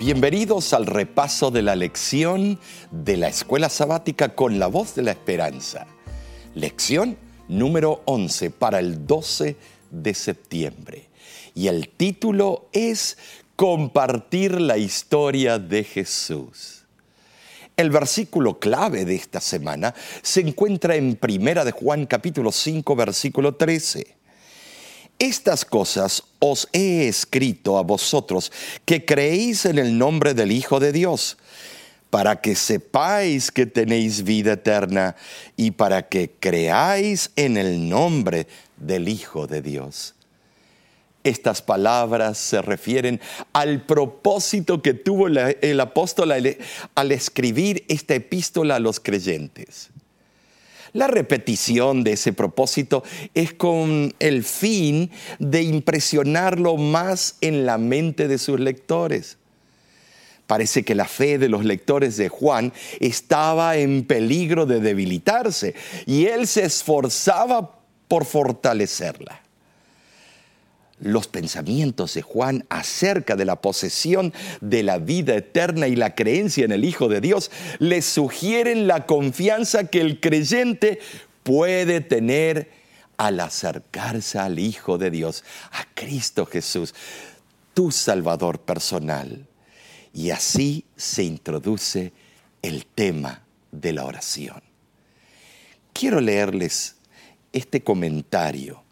Bienvenidos al repaso de la lección de la escuela sabática con la voz de la esperanza. Lección número 11 para el 12 de septiembre. Y el título es Compartir la historia de Jesús. El versículo clave de esta semana se encuentra en Primera de Juan capítulo 5 versículo 13. Estas cosas os he escrito a vosotros que creéis en el nombre del Hijo de Dios, para que sepáis que tenéis vida eterna y para que creáis en el nombre del Hijo de Dios. Estas palabras se refieren al propósito que tuvo el apóstol al escribir esta epístola a los creyentes. La repetición de ese propósito es con el fin de impresionarlo más en la mente de sus lectores. Parece que la fe de los lectores de Juan estaba en peligro de debilitarse y él se esforzaba por fortalecerla los pensamientos de Juan acerca de la posesión de la vida eterna y la creencia en el Hijo de Dios le sugieren la confianza que el creyente puede tener al acercarse al Hijo de Dios, a Cristo Jesús, tu Salvador personal. Y así se introduce el tema de la oración. Quiero leerles este comentario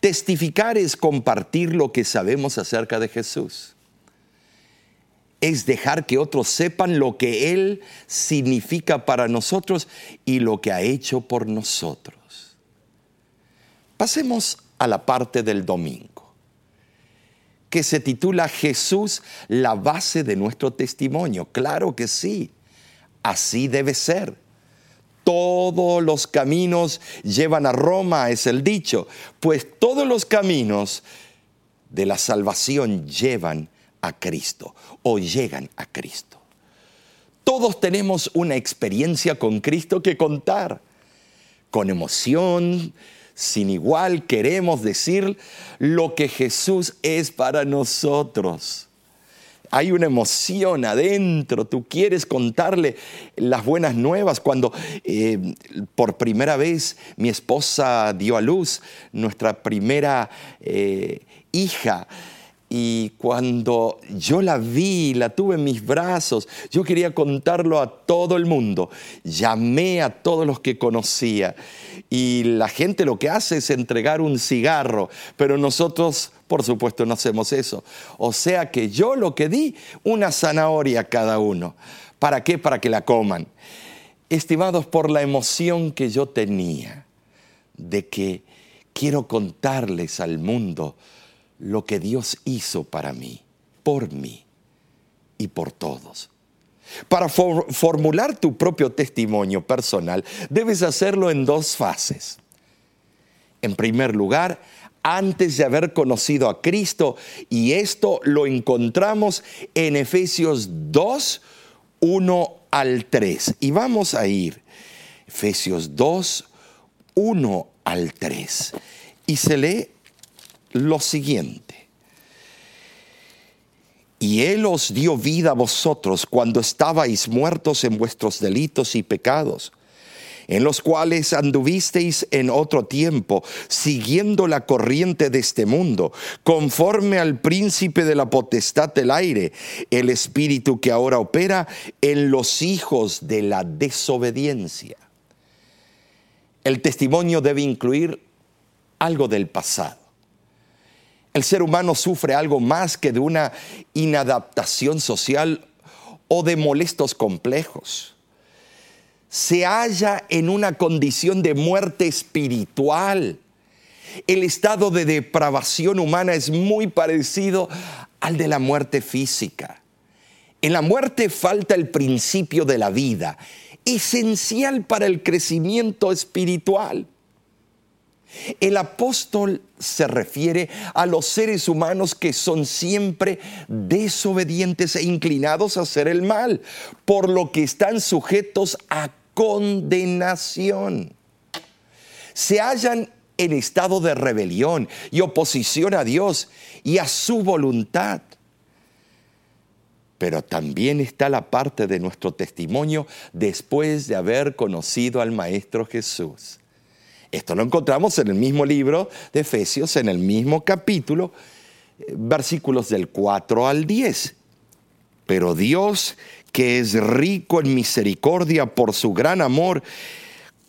Testificar es compartir lo que sabemos acerca de Jesús. Es dejar que otros sepan lo que Él significa para nosotros y lo que ha hecho por nosotros. Pasemos a la parte del domingo, que se titula Jesús, la base de nuestro testimonio. Claro que sí, así debe ser todos los caminos llevan a Roma, es el dicho, pues todos los caminos de la salvación llevan a Cristo o llegan a Cristo. Todos tenemos una experiencia con Cristo que contar. Con emoción, sin igual, queremos decir lo que Jesús es para nosotros hay una emoción adentro, tú quieres contarle las buenas nuevas. Cuando eh, por primera vez mi esposa dio a luz, nuestra primera eh, hija, y cuando yo la vi, la tuve en mis brazos, yo quería contarlo a todo el mundo. Llamé a todos los que conocía. Y la gente lo que hace es entregar un cigarro, pero nosotros, por supuesto, no hacemos eso. O sea que yo lo que di, una zanahoria a cada uno. ¿Para qué? Para que la coman. Estimados, por la emoción que yo tenía de que quiero contarles al mundo lo que Dios hizo para mí, por mí y por todos. Para formular tu propio testimonio personal, debes hacerlo en dos fases. En primer lugar, antes de haber conocido a Cristo, y esto lo encontramos en Efesios 2, 1 al 3. Y vamos a ir, Efesios 2, 1 al 3. Y se lee lo siguiente. Y Él os dio vida a vosotros cuando estabais muertos en vuestros delitos y pecados, en los cuales anduvisteis en otro tiempo, siguiendo la corriente de este mundo, conforme al príncipe de la potestad del aire, el espíritu que ahora opera en los hijos de la desobediencia. El testimonio debe incluir algo del pasado el ser humano sufre algo más que de una inadaptación social o de molestos complejos. Se halla en una condición de muerte espiritual. El estado de depravación humana es muy parecido al de la muerte física. En la muerte falta el principio de la vida, esencial para el crecimiento espiritual. El apóstol se refiere a los seres humanos que son siempre desobedientes e inclinados a hacer el mal, por lo que están sujetos a condenación. Se hallan en estado de rebelión y oposición a Dios y a su voluntad. pero también está la parte de nuestro testimonio después de haber conocido al Maestro Jesús. Esto lo encontramos en el mismo libro de Efesios, en el mismo capítulo, versículos del 4 al 10. Pero Dios, que es rico en misericordia por su gran amor,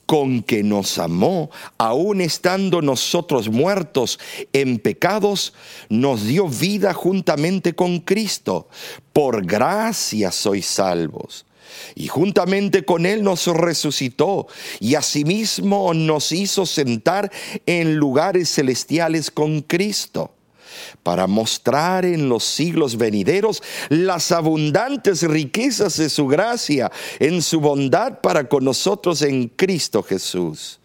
con que nos amó, aun estando nosotros muertos en pecados, nos dio vida juntamente con Cristo. Por gracia sois salvos. Y juntamente con Él nos resucitó y asimismo nos hizo sentar en lugares celestiales con Cristo para mostrar en los siglos venideros las abundantes riquezas de su gracia en su bondad para con nosotros en Cristo Jesús.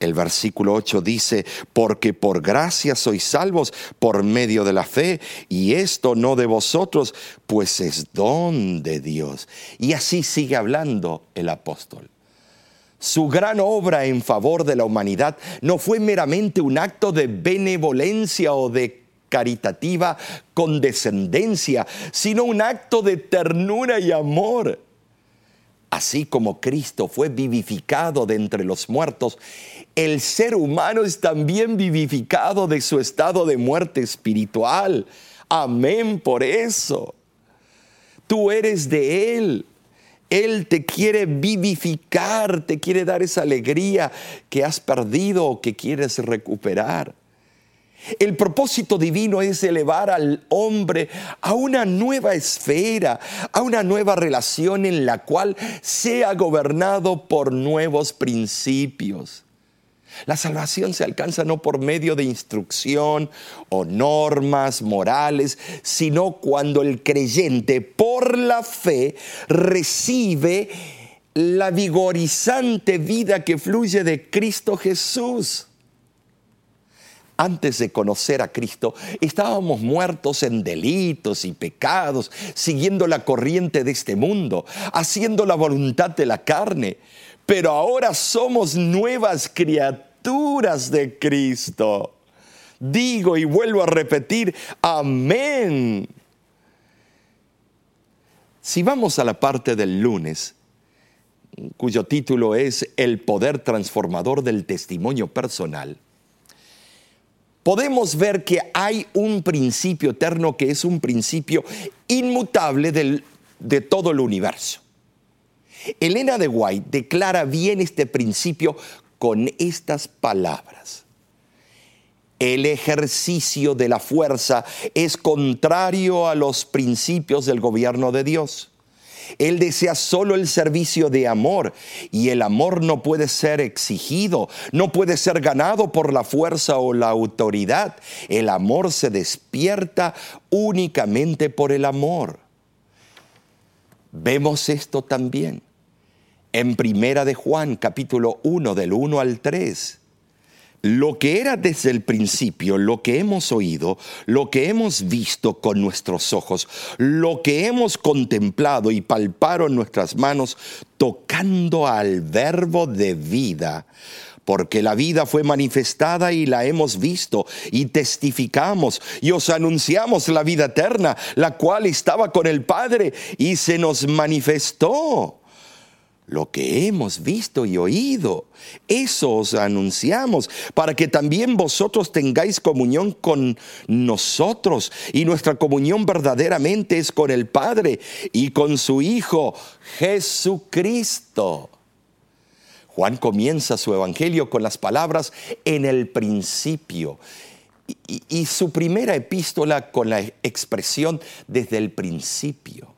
El versículo 8 dice, porque por gracia sois salvos por medio de la fe, y esto no de vosotros, pues es don de Dios. Y así sigue hablando el apóstol. Su gran obra en favor de la humanidad no fue meramente un acto de benevolencia o de caritativa condescendencia, sino un acto de ternura y amor. Así como Cristo fue vivificado de entre los muertos, el ser humano es también vivificado de su estado de muerte espiritual. Amén por eso. Tú eres de Él. Él te quiere vivificar, te quiere dar esa alegría que has perdido o que quieres recuperar. El propósito divino es elevar al hombre a una nueva esfera, a una nueva relación en la cual sea gobernado por nuevos principios. La salvación se alcanza no por medio de instrucción o normas morales, sino cuando el creyente por la fe recibe la vigorizante vida que fluye de Cristo Jesús antes de conocer a Cristo, estábamos muertos en delitos y pecados, siguiendo la corriente de este mundo, haciendo la voluntad de la carne. Pero ahora somos nuevas criaturas de Cristo. Digo y vuelvo a repetir, amén. Si vamos a la parte del lunes, cuyo título es El poder transformador del testimonio personal, podemos ver que hay un principio eterno que es un principio inmutable de todo el universo. Elena de White declara bien este principio con estas palabras. El ejercicio de la fuerza es contrario a los principios del gobierno de Dios. Él desea solo el servicio de amor y el amor no puede ser exigido, no puede ser ganado por la fuerza o la autoridad. El amor se despierta únicamente por el amor. Vemos esto también en Primera de Juan capítulo 1 del 1 al 3 lo que era desde el principio, lo que hemos oído, lo que hemos visto con nuestros ojos, lo que hemos contemplado y palparon nuestras manos tocando al verbo de vida, porque la vida fue manifestada y la hemos visto y testificamos y os anunciamos la vida eterna, la cual estaba con el Padre y se nos manifestó lo que hemos visto y oído. Eso os anunciamos, para que también vosotros tengáis comunión con nosotros. Y nuestra comunión verdaderamente es con el Padre y con su Hijo Jesucristo. Juan comienza su evangelio con las palabras en el principio. Y, su primera epístola con la expresión desde el principio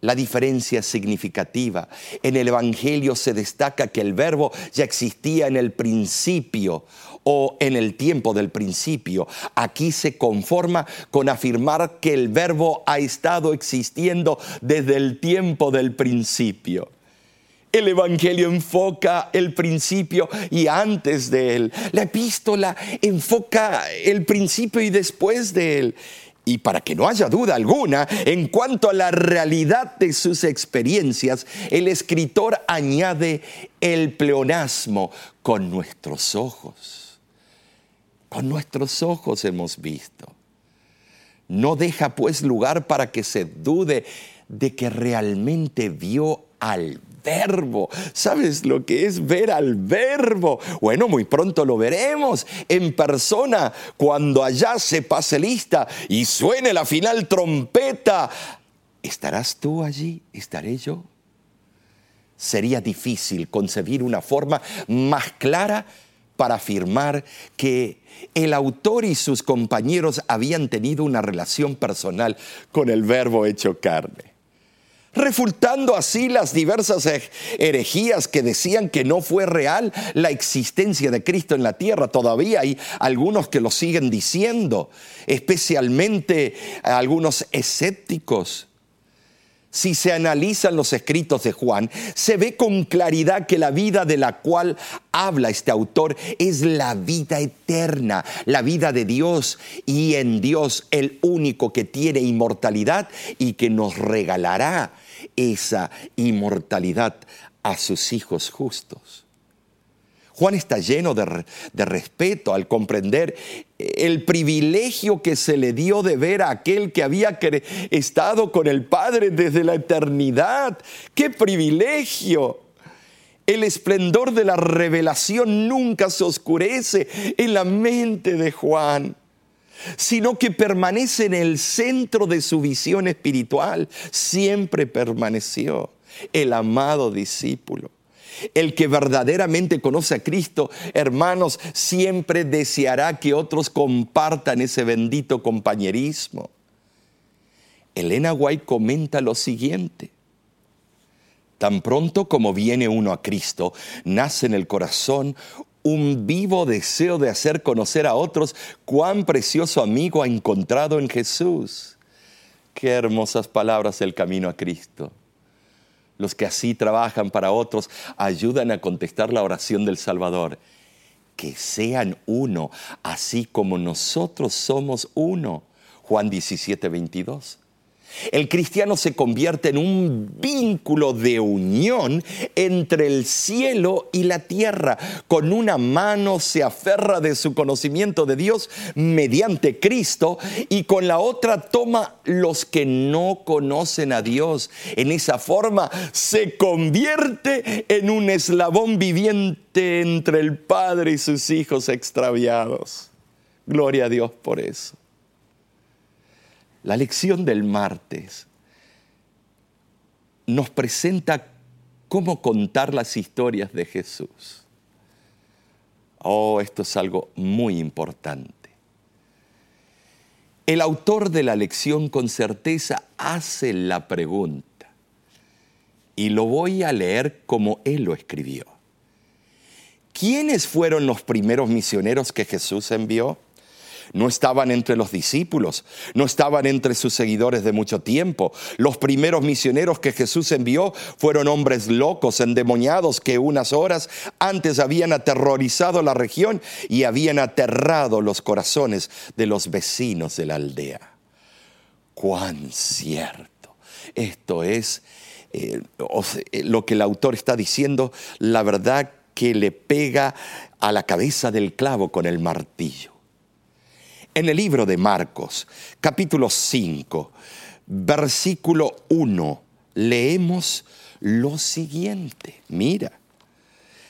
la diferencia significativa. En el Evangelio se destaca que el verbo ya existía en el principio o en el tiempo del principio. Aquí se conforma con afirmar que el verbo ha estado existiendo desde el tiempo del principio. El Evangelio enfoca el principio y antes de él. La epístola enfoca el principio y después de él. Y para que no haya duda alguna en cuanto a la realidad de sus experiencias, el escritor añade el pleonasmo con nuestros ojos. Con nuestros ojos hemos visto. No deja pues lugar para que se dude de que realmente vio al verbo. ¿Sabes lo que es ver al verbo? Bueno, muy pronto lo veremos en persona cuando allá se pase lista y suene la final trompeta. ¿Estarás tú allí? ¿Estaré yo? Sería difícil concebir una forma más clara para afirmar que el autor y sus compañeros habían tenido una relación personal con el verbo hecho carne refutando así las diversas herejías que decían que no fue real la existencia de Cristo en la tierra. Todavía hay algunos que lo siguen diciendo, especialmente algunos escépticos. Si se analizan los escritos de Juan, se ve con claridad que la vida de la cual habla este autor es la vida eterna, la vida de Dios y en Dios el único que tiene inmortalidad y que nos regalará esa inmortalidad a sus hijos justos. Juan está lleno de, de, respeto al comprender el privilegio que se le dio de ver a aquel que había estado con el Padre desde la eternidad. ¡Qué privilegio! El esplendor de la revelación nunca se oscurece en la mente de Juan sino que permanece en el centro de su visión espiritual. Siempre permaneció el amado discípulo. El que verdaderamente conoce a Cristo, hermanos, siempre deseará que otros compartan ese bendito compañerismo. Elena White comenta lo siguiente. Tan pronto como viene uno a Cristo, nace en el corazón un vivo deseo de hacer conocer a otros cuán precioso amigo ha encontrado en Jesús. Qué hermosas palabras el camino a Cristo. Los que así trabajan para otros ayudan a contestar la oración del Salvador. Que sean uno, así como nosotros somos uno. Juan 17, 22. El cristiano se convierte en un vínculo de unión entre el cielo y la tierra. Con una mano se aferra de su conocimiento de Dios mediante Cristo y con la otra toma los que no conocen a Dios. En esa forma se convierte en un eslabón viviente entre el Padre y sus hijos extraviados. Gloria a Dios por eso. La lección del martes nos presenta cómo contar las historias de Jesús. Oh, esto es algo muy importante. El autor de la lección con certeza hace la pregunta y lo voy a leer como él lo escribió. ¿Quiénes fueron los primeros misioneros que Jesús envió? No estaban entre los discípulos, no estaban entre sus seguidores de mucho tiempo. Los primeros misioneros que Jesús envió fueron hombres locos, endemoniados, que unas horas antes habían aterrorizado la región y habían aterrado los corazones de los vecinos de la aldea. Cuán cierto. Esto es eh, lo que el autor está diciendo, la verdad que le pega a la cabeza del clavo con el martillo. En el libro de Marcos, capítulo 5, versículo 1, leemos lo siguiente. Mira,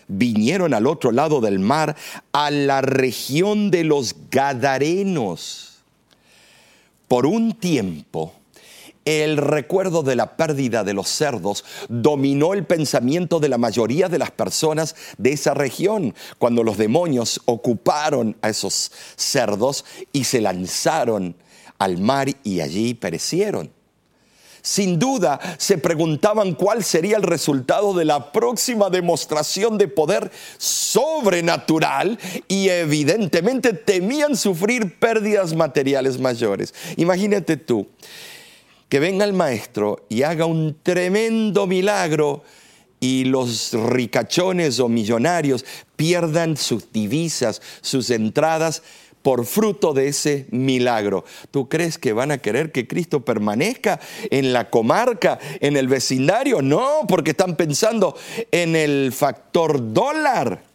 vinieron al otro lado del mar, a la región de los Gadarenos. Por un tiempo, el recuerdo de la pérdida de los cerdos dominó el pensamiento de la mayoría de las personas de esa región, cuando los demonios ocuparon a esos cerdos y se lanzaron al mar y allí perecieron. Sin duda se preguntaban cuál sería el resultado de la próxima demostración de poder sobrenatural y evidentemente temían sufrir pérdidas materiales mayores. Imagínate tú, que venga el maestro y haga un tremendo milagro y los ricachones o millonarios pierdan sus divisas, sus entradas por fruto de ese milagro. ¿Tú crees que van a querer que Cristo permanezca en la comarca, en el vecindario? No, porque están pensando en el factor dólar.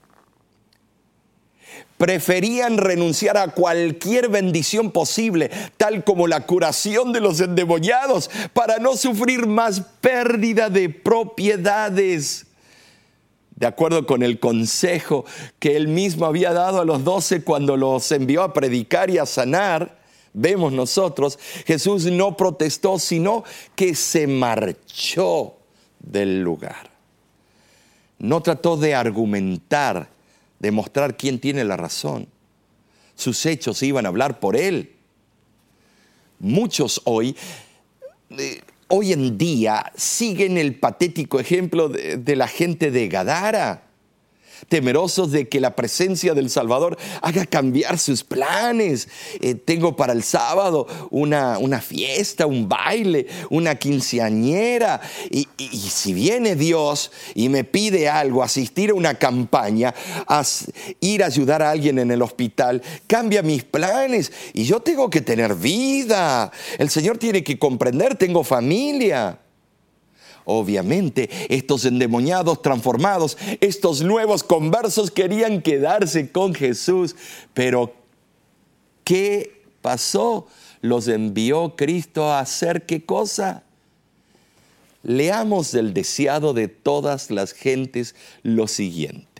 Preferían renunciar a cualquier bendición posible, tal como la curación de los endemoniados, para no sufrir más pérdida de propiedades. De acuerdo con el consejo que él mismo había dado a los doce cuando los envió a predicar y a sanar, vemos nosotros, Jesús no protestó, sino que se marchó del lugar. No trató de argumentar, de mostrar quién tiene la razón. Sus hechos iban a hablar por él. Muchos hoy, eh, hoy en día, siguen el patético ejemplo de la gente de Gadara temerosos de que la presencia del Salvador haga cambiar sus planes. Eh, tengo para el sábado una, una, fiesta, un baile, una quinceañera. Y, si viene Dios y me pide algo, asistir a una campaña, ir a ayudar a alguien en el hospital, cambia mis planes y yo tengo que tener vida. El Señor tiene que comprender, tengo familia. Obviamente, estos endemoniados transformados, estos nuevos conversos querían quedarse con Jesús, pero ¿qué pasó? Los envió Cristo a hacer qué cosa? Leamos del deseado de todas las gentes lo siguiente.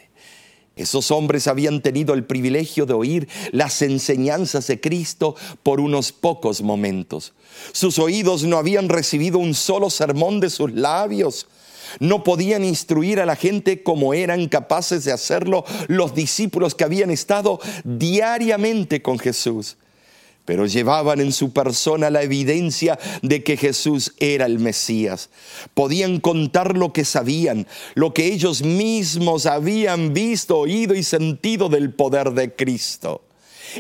Esos hombres habían tenido el privilegio de oír las enseñanzas de Cristo por unos pocos momentos. Sus oídos no habían recibido un solo sermón de sus labios. No podían instruir a la gente como eran capaces de hacerlo los discípulos que habían estado diariamente con Jesús pero llevaban en su persona la evidencia de que Jesús era el Mesías. Podían contar lo que sabían, lo que ellos mismos habían visto, oído y sentido del poder de Cristo.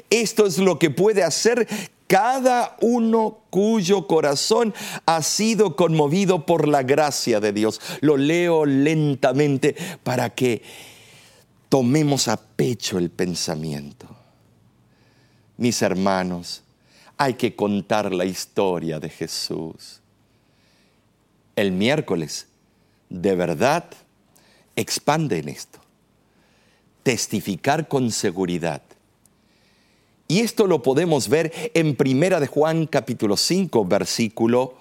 Esto es lo que puede hacer cada uno cuyo corazón ha sido conmovido por la gracia de Dios. Lo leo lentamente para que tomemos a pecho el pensamiento mis hermanos, hay que contar la historia de Jesús. El miércoles, de verdad, expande en esto. Testificar con seguridad. Y esto lo podemos ver en Primera de Juan capítulo 5, versículo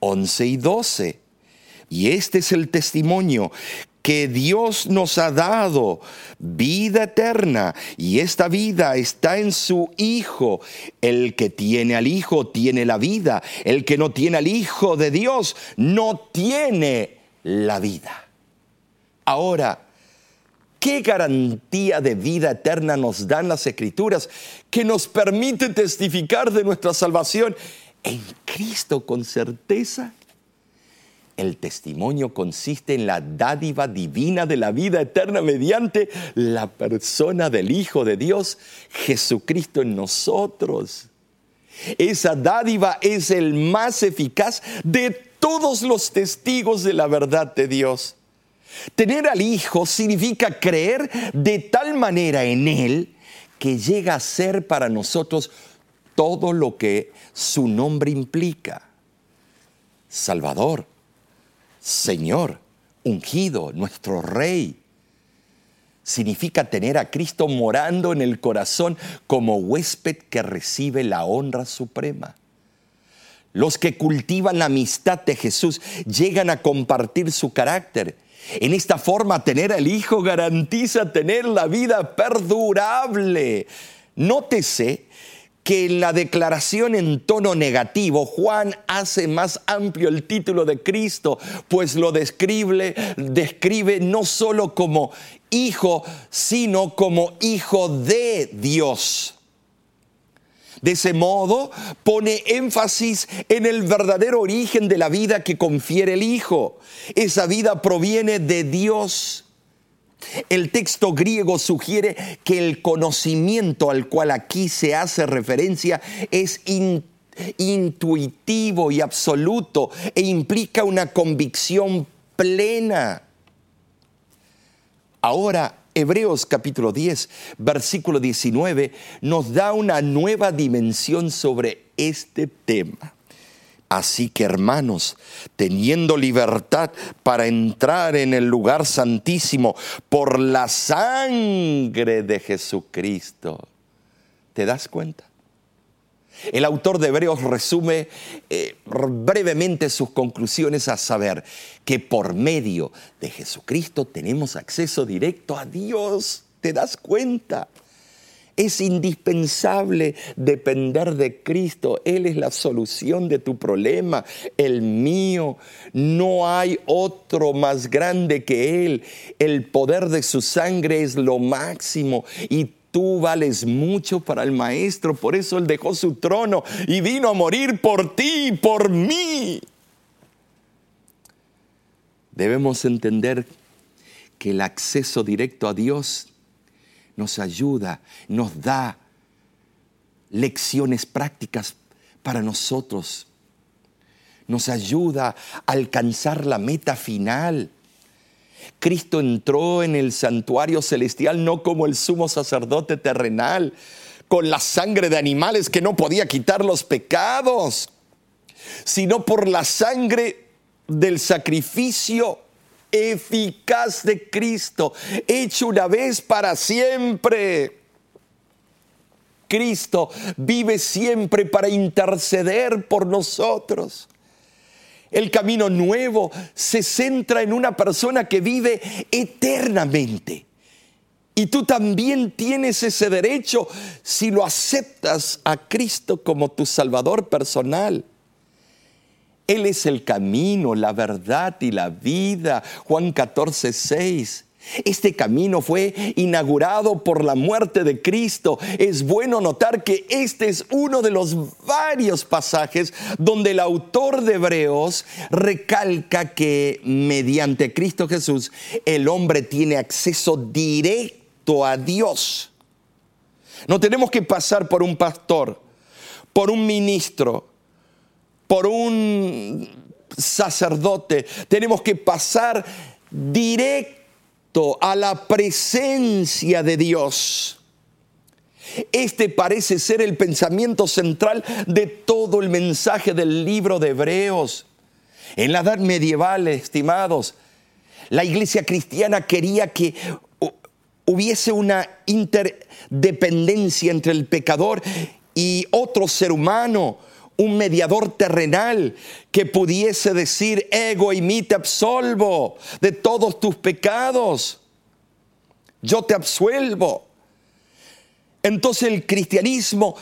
11 y 12. Y este es el testimonio que Dios nos ha dado vida eterna y esta vida está en su Hijo. El que tiene al Hijo tiene la vida. El que no tiene al Hijo de Dios no tiene la vida. Ahora, ¿Qué garantía de vida eterna nos dan las escrituras que nos permite testificar de nuestra salvación en Cristo con certeza? El testimonio consiste en la dádiva divina de la vida eterna mediante la persona del Hijo de Dios, Jesucristo en nosotros. Esa dádiva es el más eficaz de todos los testigos de la verdad de Dios. Tener al Hijo significa creer de tal manera en Él que llega a ser para nosotros todo lo que su nombre implica. Salvador, Señor, ungido, nuestro Rey. Significa tener a Cristo morando en el corazón como huésped que recibe la honra suprema. Los que cultivan la amistad de Jesús llegan a compartir su carácter. En esta forma, tener al Hijo garantiza tener la vida perdurable. Nótese que en la declaración en tono negativo, Juan hace más amplio el título de Cristo, pues lo describe, describe no solo como hijo, sino como hijo de Dios. De ese modo pone énfasis en el verdadero origen de la vida que confiere el Hijo. Esa vida proviene de Dios el texto griego sugiere que el conocimiento al cual aquí se hace referencia es intuitivo y absoluto e implica una convicción plena. Ahora, Hebreos capítulo 10, versículo 19, nos da una nueva dimensión sobre este tema. Así que hermanos, teniendo libertad para entrar en el lugar santísimo por la sangre de Jesucristo, ¿te das cuenta? El autor de Hebreos resume eh, brevemente sus conclusiones a saber que por medio de Jesucristo tenemos acceso directo a Dios. ¿Te das cuenta? Es indispensable depender de Cristo. Él es la solución de tu problema, el mío. No hay otro más grande que Él. El poder de su sangre es lo máximo y tú vales mucho para el Maestro. Por eso Él dejó su trono y vino a morir por ti y por mí. Debemos entender que el acceso directo a Dios nos ayuda, nos da lecciones prácticas para nosotros. Nos ayuda a alcanzar la meta final. Cristo entró en el santuario celestial no como el sumo sacerdote terrenal, con la sangre de animales que no podía quitar los pecados, sino por la sangre del sacrificio eficaz de Cristo, hecho una vez para siempre. Cristo vive siempre para interceder por nosotros. El camino nuevo se centra en una persona que vive eternamente. Y tú también tienes ese derecho si lo aceptas a Cristo como tu Salvador personal. Él es el camino, la verdad y la vida. Juan 14, 6. Este camino fue inaugurado por la muerte de Cristo. Es bueno notar que este es uno de los varios pasajes donde el autor de Hebreos recalca que mediante Cristo Jesús el hombre tiene acceso directo a Dios. No tenemos que pasar por un pastor, por un ministro, por un sacerdote. Tenemos que pasar directo a la presencia de Dios. Este parece ser el pensamiento central de todo el mensaje del libro de Hebreos. En la edad medieval, estimados, la iglesia cristiana quería que hubiese una interdependencia entre el pecador y otro ser humano, un mediador terrenal que pudiese decir, ego y mí te absolvo de todos tus pecados. Yo te absuelvo. Entonces el cristianismo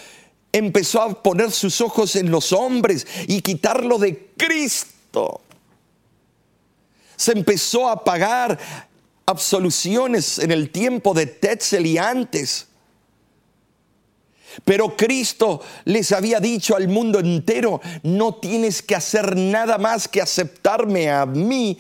empezó a poner sus ojos en los hombres y quitarlo de Cristo. Se empezó a pagar absoluciones en el tiempo de Tetzel y antes pero Cristo les había dicho al mundo entero, no tienes que hacer nada más que aceptarme a mí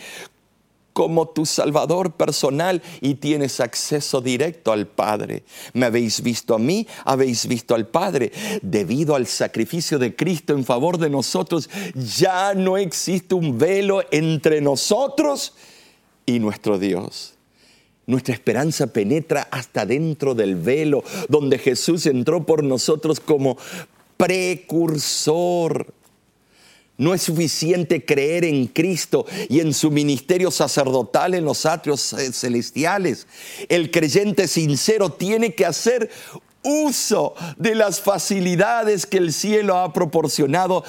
como tu Salvador personal y tienes acceso directo al Padre. Me habéis visto a mí, habéis visto al Padre. Debido al sacrificio de Cristo en favor de nosotros, ya no existe un velo entre nosotros y nuestro Dios. Nuestra esperanza penetra hasta dentro del velo donde Jesús entró por nosotros como precursor. No es suficiente creer en Cristo y en su ministerio sacerdotal en los atrios celestiales. El creyente sincero tiene que hacer uso de las facilidades que el cielo ha proporcionado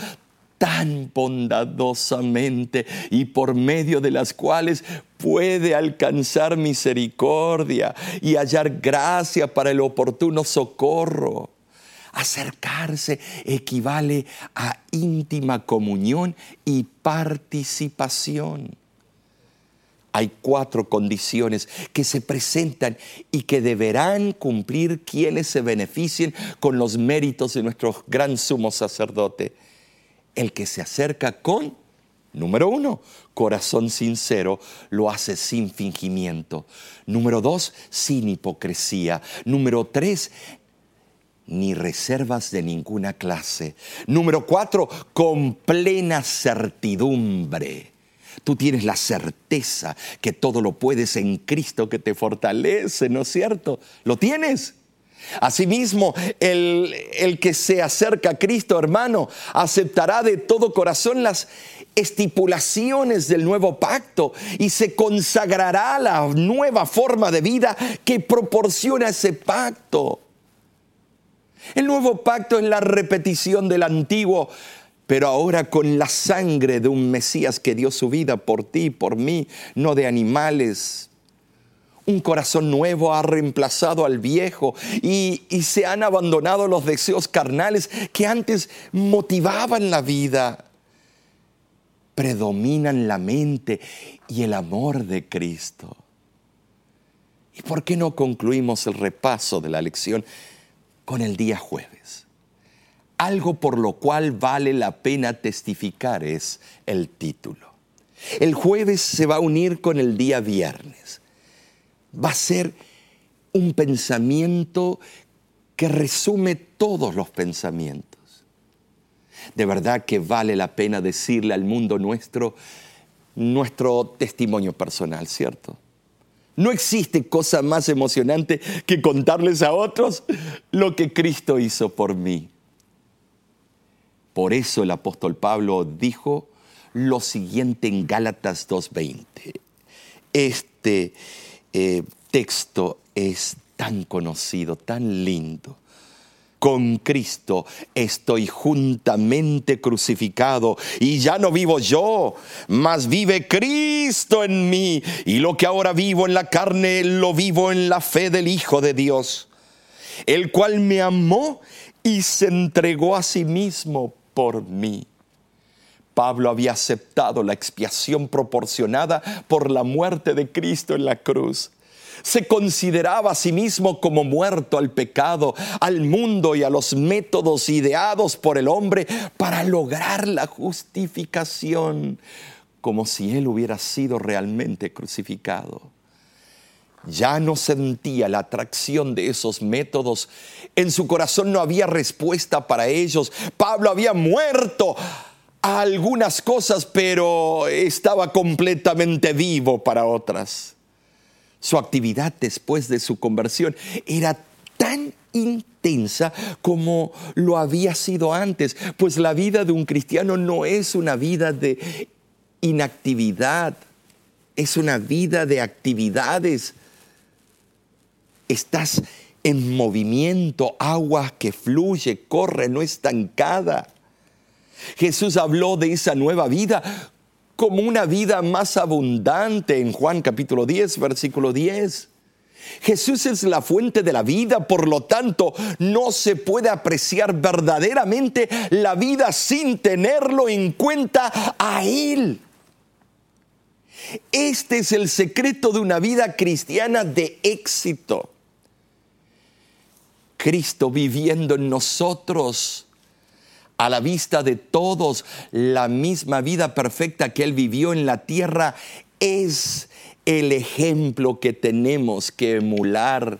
tan bondadosamente y por medio de las cuales puede alcanzar misericordia y hallar gracia para el oportuno socorro. Acercarse equivale a íntima comunión y participación. Hay cuatro condiciones que se presentan y que deberán cumplir quienes se beneficien con los méritos de nuestro gran sumo sacerdote el que se acerca con, número uno, corazón sincero, lo hace sin fingimiento. Número dos, sin hipocresía. Número tres, ni reservas de ninguna clase. Número cuatro, con plena certidumbre. Tú tienes la certeza que todo lo puedes en Cristo que te fortalece, ¿no es cierto? ¿Lo tienes? Asimismo, el, el, que se acerca a Cristo, hermano, aceptará de todo corazón las estipulaciones del nuevo pacto y se consagrará la nueva forma de vida que proporciona ese pacto. El nuevo pacto es la repetición del antiguo, pero ahora con la sangre de un Mesías que dio su vida por ti, por mí, no de animales. Un corazón nuevo ha reemplazado al viejo y, se han abandonado los deseos carnales que antes motivaban la vida. Predominan la mente y el amor de Cristo. ¿Y por qué no concluimos el repaso de la lección con el día jueves. Algo por lo cual vale la pena testificar es el título. El jueves se va a unir con el día viernes. Va a ser un pensamiento que resume todos los pensamientos. De verdad que vale la pena decirle al mundo nuestro nuestro testimonio personal, ¿cierto? No existe cosa más emocionante que contarles a otros lo que Cristo hizo por mí. Por eso el apóstol Pablo dijo lo siguiente en Gálatas 2.20. Este eh, texto es tan conocido, tan lindo con Cristo estoy juntamente crucificado y ya no vivo yo, mas vive Cristo en mí y lo que ahora vivo en la carne lo vivo en la fe del Hijo de Dios, el cual me amó y se entregó a sí mismo por mí. Pablo había aceptado la expiación proporcionada por la muerte de Cristo en la cruz se consideraba a sí mismo como muerto al pecado, al mundo y a los métodos ideados por el hombre para lograr la justificación, como si él hubiera sido realmente crucificado. Ya no sentía la atracción de esos métodos. En su corazón no había respuesta para ellos. Pablo había muerto a algunas cosas, pero estaba completamente vivo para otras. Su actividad después de su conversión era tan intensa como lo había sido antes, pues la vida de un cristiano no es una vida de inactividad, es una vida de actividades. Estás en movimiento, agua que fluye, corre, no estancada. Jesús habló de esa nueva vida como una vida más abundante en Juan capítulo 10, versículo 10. Jesús es la fuente de la vida, por lo tanto no se puede apreciar verdaderamente la vida sin tenerlo en cuenta a Él. Este es el secreto de una vida cristiana de éxito. Cristo viviendo en nosotros a la vista de todos la misma vida perfecta que Él vivió en la tierra, es el ejemplo que tenemos que emular,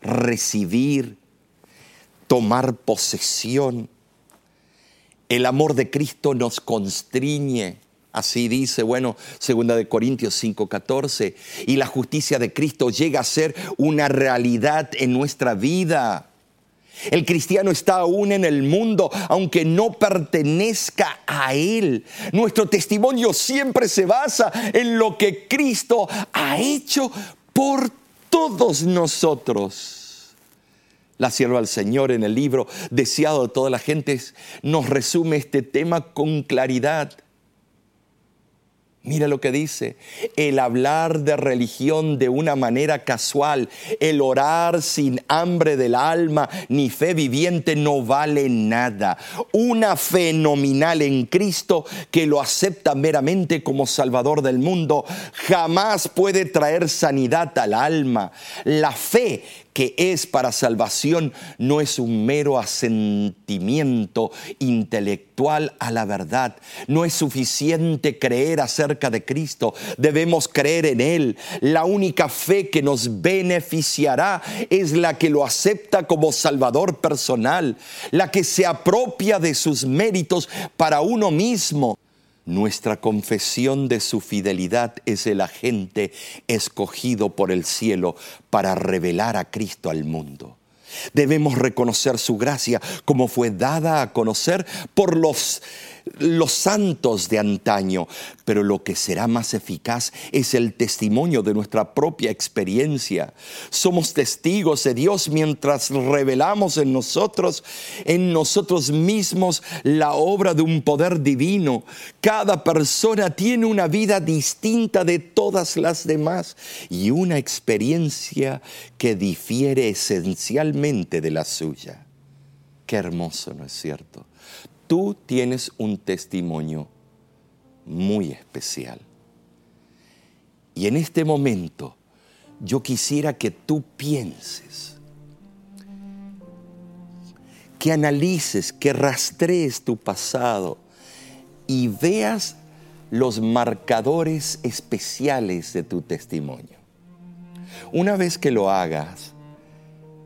recibir, tomar posesión. El amor de Cristo nos constriñe. Así dice, bueno, segunda de Corintios 5:14, y la justicia de Cristo llega a ser una realidad en nuestra vida. El cristiano está aún en el mundo, aunque no pertenezca a Él. Nuestro testimonio siempre se basa en lo que Cristo ha hecho por todos nosotros. La sierva del Señor en el libro Deseado de toda la gente nos resume este tema con claridad. Mira lo que dice, el hablar de religión de una manera casual, el orar sin hambre del alma ni fe viviente no vale nada. Una fe nominal en Cristo que lo acepta meramente como Salvador del mundo jamás puede traer sanidad al alma. La fe que es para salvación no es un mero asentimiento intelectual a la verdad. No es suficiente creer acerca de Cristo. Debemos creer en Él. La única fe que nos beneficiará es la que lo acepta como Salvador personal, la que se apropia de sus méritos para uno mismo nuestra confesión de su fidelidad es el agente escogido por el cielo para revelar a Cristo al mundo. Debemos reconocer su gracia como fue dada a conocer por los los santos de antaño, pero lo que será más eficaz es el testimonio de nuestra propia experiencia. Somos testigos de Dios mientras revelamos en nosotros, en nosotros mismos, la obra de un poder divino. Cada persona tiene una vida distinta de todas las demás y una experiencia que difiere esencialmente de la suya. Qué hermoso, ¿no es cierto? Tú tienes un testimonio muy especial. Y en este momento yo quisiera que tú pienses, que analices, que rastrees tu pasado y veas los marcadores especiales de tu testimonio. Una vez que lo hagas,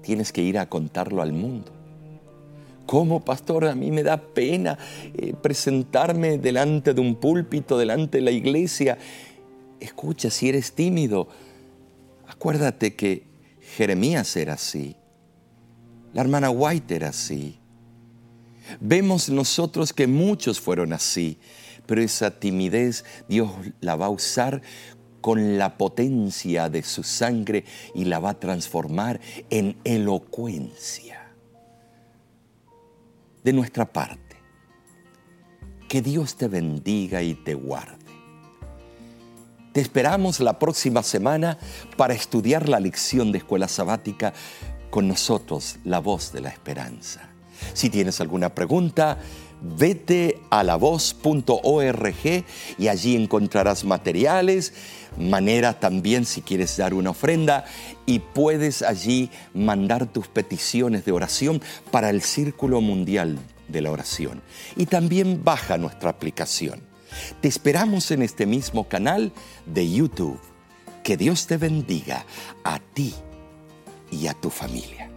tienes que ir a contarlo al mundo. ¿Cómo, pastor? A mí me da pena eh, presentarme delante de un púlpito, delante de la iglesia. Escucha, si eres tímido, acuérdate que Jeremías era así. La hermana White era así. Vemos nosotros que muchos fueron así, pero esa timidez Dios la va a usar con la potencia de su sangre y la va a transformar en elocuencia de nuestra parte. Que Dios te bendiga y te guarde. Te esperamos la próxima semana para estudiar la lección de escuela sabática con nosotros, la voz de la esperanza. Si tienes alguna pregunta, vete a lavoz.org y allí encontrarás materiales, manera también si quieres dar una ofrenda y puedes allí mandar tus peticiones de oración para el Círculo Mundial de la Oración. Y también baja nuestra aplicación. Te esperamos en este mismo canal de YouTube. Que Dios te bendiga a ti y a tu familia.